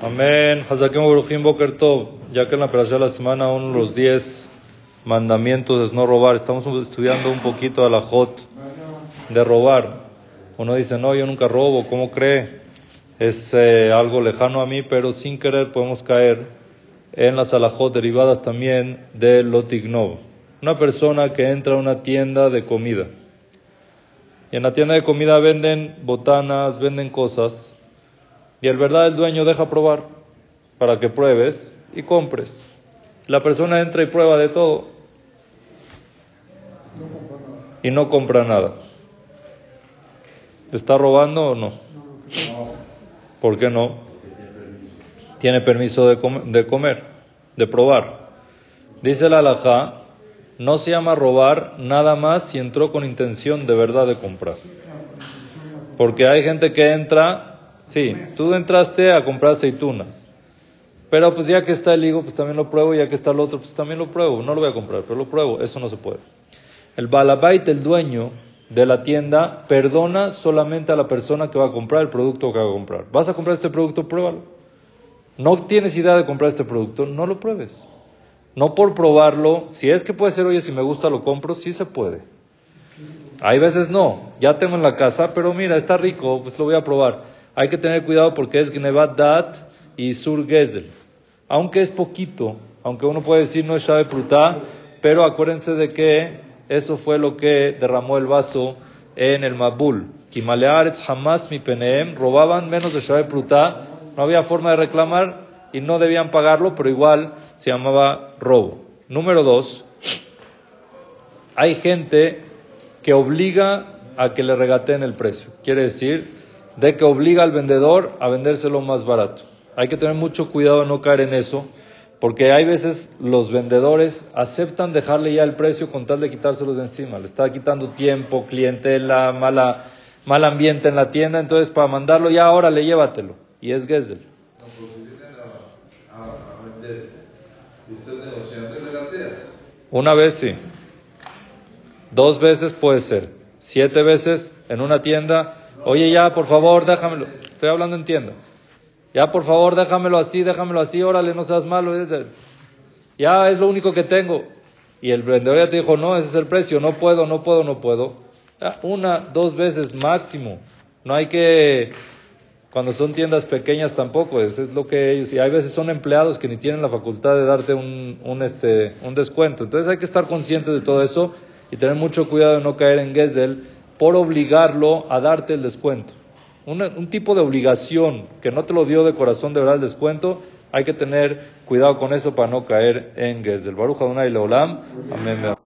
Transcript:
Amén. Hazakem Baruchim Boker Tov. Ya que en la operación de la semana, uno de los diez mandamientos es no robar. Estamos estudiando un poquito a la Jot de robar. Uno dice, no, yo nunca robo. ¿Cómo cree? Es eh, algo lejano a mí, pero sin querer podemos caer en las alajot derivadas también del lotignov. Una persona que entra a una tienda de comida. Y en la tienda de comida venden botanas, venden cosas y el verdad el dueño deja probar para que pruebes y compres. La persona entra y prueba de todo y no compra nada. ¿Está robando o no? ¿Por qué no? Tiene permiso de, de comer, de probar. Dice la alajá, no se llama robar nada más si entró con intención de verdad de comprar. Porque hay gente que entra Sí, tú entraste a comprar aceitunas. Pero pues ya que está el higo, pues también lo pruebo, ya que está el otro, pues también lo pruebo. No lo voy a comprar, pero lo pruebo. Eso no se puede. El balabait, el dueño de la tienda, perdona solamente a la persona que va a comprar el producto que va a comprar. ¿Vas a comprar este producto? Pruébalo. No tienes idea de comprar este producto, no lo pruebes. No por probarlo, si es que puede ser, oye, si me gusta lo compro, sí se puede. Hay veces no, ya tengo en la casa, pero mira, está rico, pues lo voy a probar. Hay que tener cuidado porque es Gnevat Dat y Sur Gezel. Aunque es poquito, aunque uno puede decir no es Shabe Prutá, pero acuérdense de que eso fue lo que derramó el vaso en el Mabul. Kimalearetz jamás mi peneem, robaban menos de Shabe Prutá, no había forma de reclamar y no debían pagarlo, pero igual se llamaba robo. Número dos, hay gente que obliga a que le regateen el precio. Quiere decir, de que obliga al vendedor a vendérselo más barato. Hay que tener mucho cuidado de no caer en eso, porque hay veces los vendedores aceptan dejarle ya el precio con tal de quitárselos de encima. Le está quitando tiempo, clientela, mala, mal ambiente en la tienda, entonces para mandarlo ya ahora le llévatelo. Y es Gesell. Una vez sí. Dos veces puede ser. Siete veces en una tienda Oye, ya, por favor, déjamelo. Estoy hablando en tienda. Ya, por favor, déjamelo así, déjamelo así, órale, no seas malo. Ya, es lo único que tengo. Y el vendedor ya te dijo, no, ese es el precio, no puedo, no puedo, no puedo. una, dos veces máximo. No hay que, cuando son tiendas pequeñas tampoco, eso es lo que ellos, y hay veces son empleados que ni tienen la facultad de darte un, un, este, un descuento. Entonces hay que estar conscientes de todo eso y tener mucho cuidado de no caer en Gesell por obligarlo a darte el descuento. un tipo de obligación que no te lo dio de corazón de verdad el descuento, hay que tener cuidado con eso para no caer en Gesel. Baruch Adonai Leolam. Amén.